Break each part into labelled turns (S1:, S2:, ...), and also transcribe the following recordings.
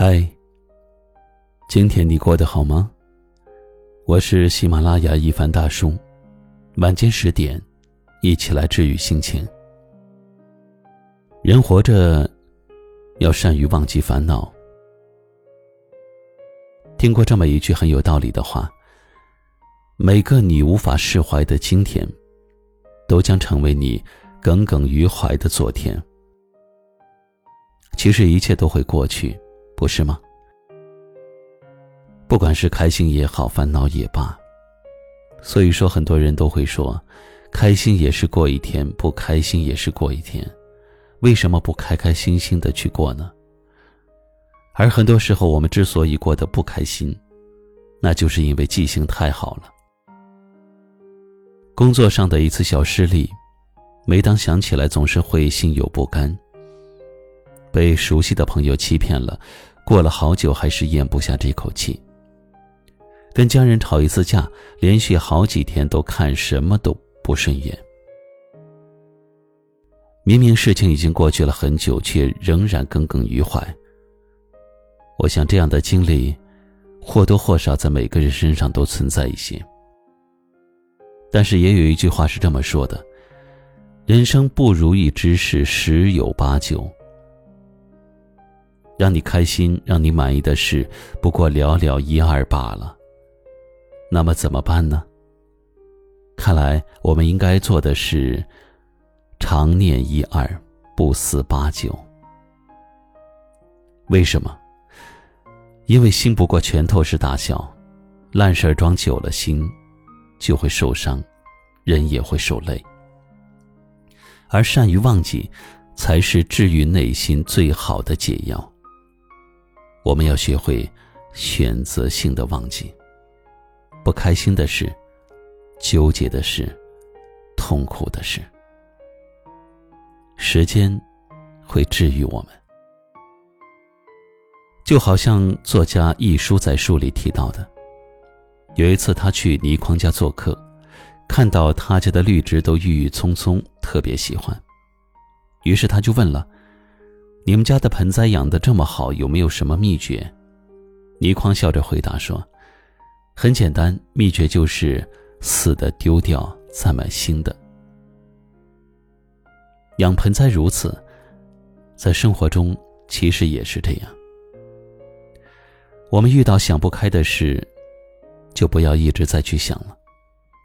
S1: 嗨，今天你过得好吗？我是喜马拉雅一凡大叔，晚间十点，一起来治愈心情。人活着，要善于忘记烦恼。听过这么一句很有道理的话：每个你无法释怀的今天，都将成为你耿耿于怀的昨天。其实一切都会过去。不是吗？不管是开心也好，烦恼也罢，所以说很多人都会说，开心也是过一天，不开心也是过一天，为什么不开开心心的去过呢？而很多时候，我们之所以过得不开心，那就是因为记性太好了。工作上的一次小失利，每当想起来，总是会心有不甘。被熟悉的朋友欺骗了，过了好久还是咽不下这口气。跟家人吵一次架，连续好几天都看什么都不顺眼。明明事情已经过去了很久，却仍然耿耿于怀。我想这样的经历，或多或少在每个人身上都存在一些。但是也有一句话是这么说的：人生不如意之事十有八九。让你开心、让你满意的事，不过寥寥一二罢了。那么怎么办呢？看来我们应该做的是，常念一二，不思八九。为什么？因为心不过拳头是大小，烂事儿装久了，心就会受伤，人也会受累。而善于忘记，才是治愈内心最好的解药。我们要学会选择性的忘记不开心的事、纠结的事、痛苦的事。时间会治愈我们，就好像作家一书在书里提到的，有一次他去倪匡家做客，看到他家的绿植都郁郁葱葱，特别喜欢，于是他就问了。你们家的盆栽养的这么好，有没有什么秘诀？倪匡笑着回答说：“很简单，秘诀就是死的丢掉，再买新的。养盆栽如此，在生活中其实也是这样。我们遇到想不开的事，就不要一直再去想了；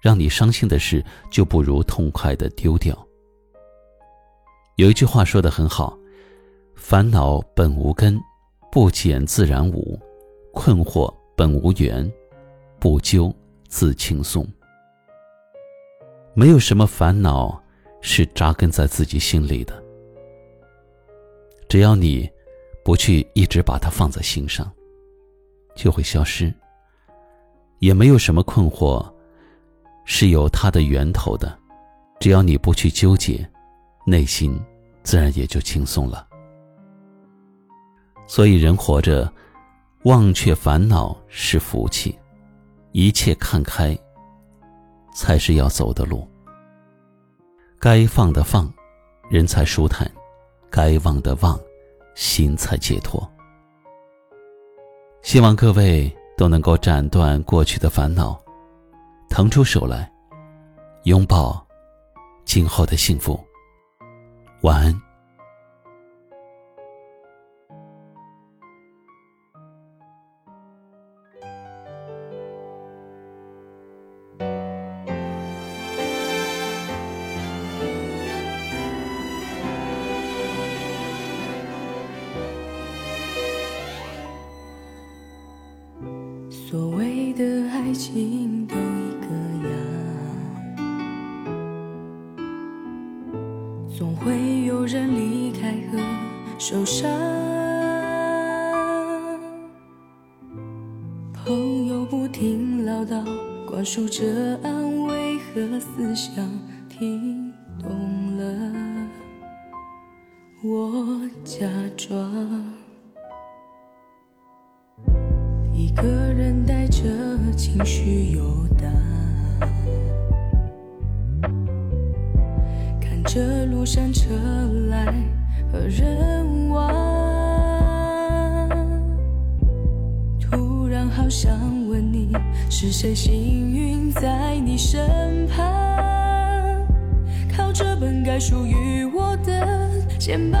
S1: 让你伤心的事，就不如痛快的丢掉。有一句话说的很好。”烦恼本无根，不减自然无；困惑本无缘，不究自轻松。没有什么烦恼是扎根在自己心里的，只要你不去一直把它放在心上，就会消失。也没有什么困惑是有它的源头的，只要你不去纠结，内心自然也就轻松了。所以，人活着，忘却烦恼是福气，一切看开，才是要走的路。该放的放，人才舒坦；该忘的忘，心才解脱。希望各位都能够斩断过去的烦恼，腾出手来，拥抱今后的幸福。晚安。
S2: 所谓的爱情都一个样，总会有人离开和受伤。朋友不停唠叨，灌输着安慰和思想，听懂了，我假装。一个人带着情绪游荡，看着路上车来和人往，突然好想问你，是谁幸运在你身旁，靠着本该属于我的肩膀。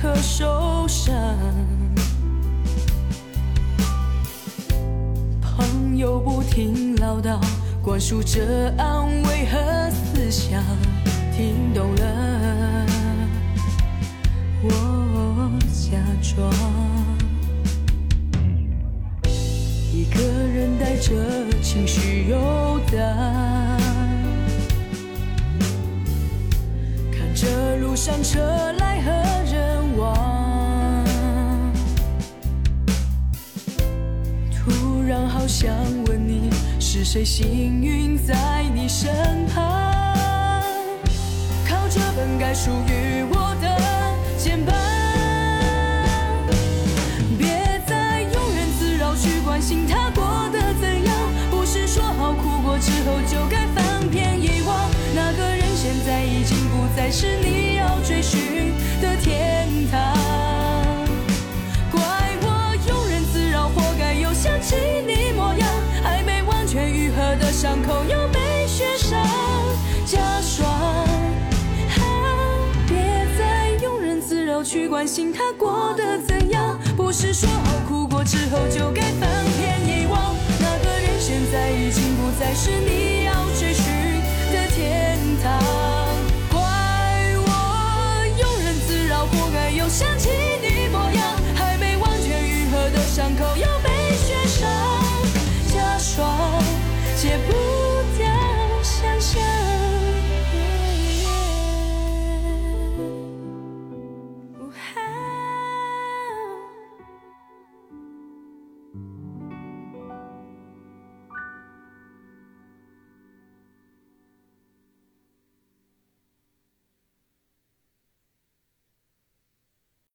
S2: 可受伤。朋友不停唠叨，灌输着安慰和思想，听懂了，我假装。一个人带着情绪游荡，看着路上车想问你，是谁幸运在你身旁，靠着本该属于我的肩膀。别再庸人自扰去关心他过得怎样，不是说好哭过之后就该翻篇遗忘。那个人现在已经不再是你要追寻的天去关心他过得怎样，不是说好哭过之后就该翻篇遗忘。那个人现在已经不再是你要追寻的天堂。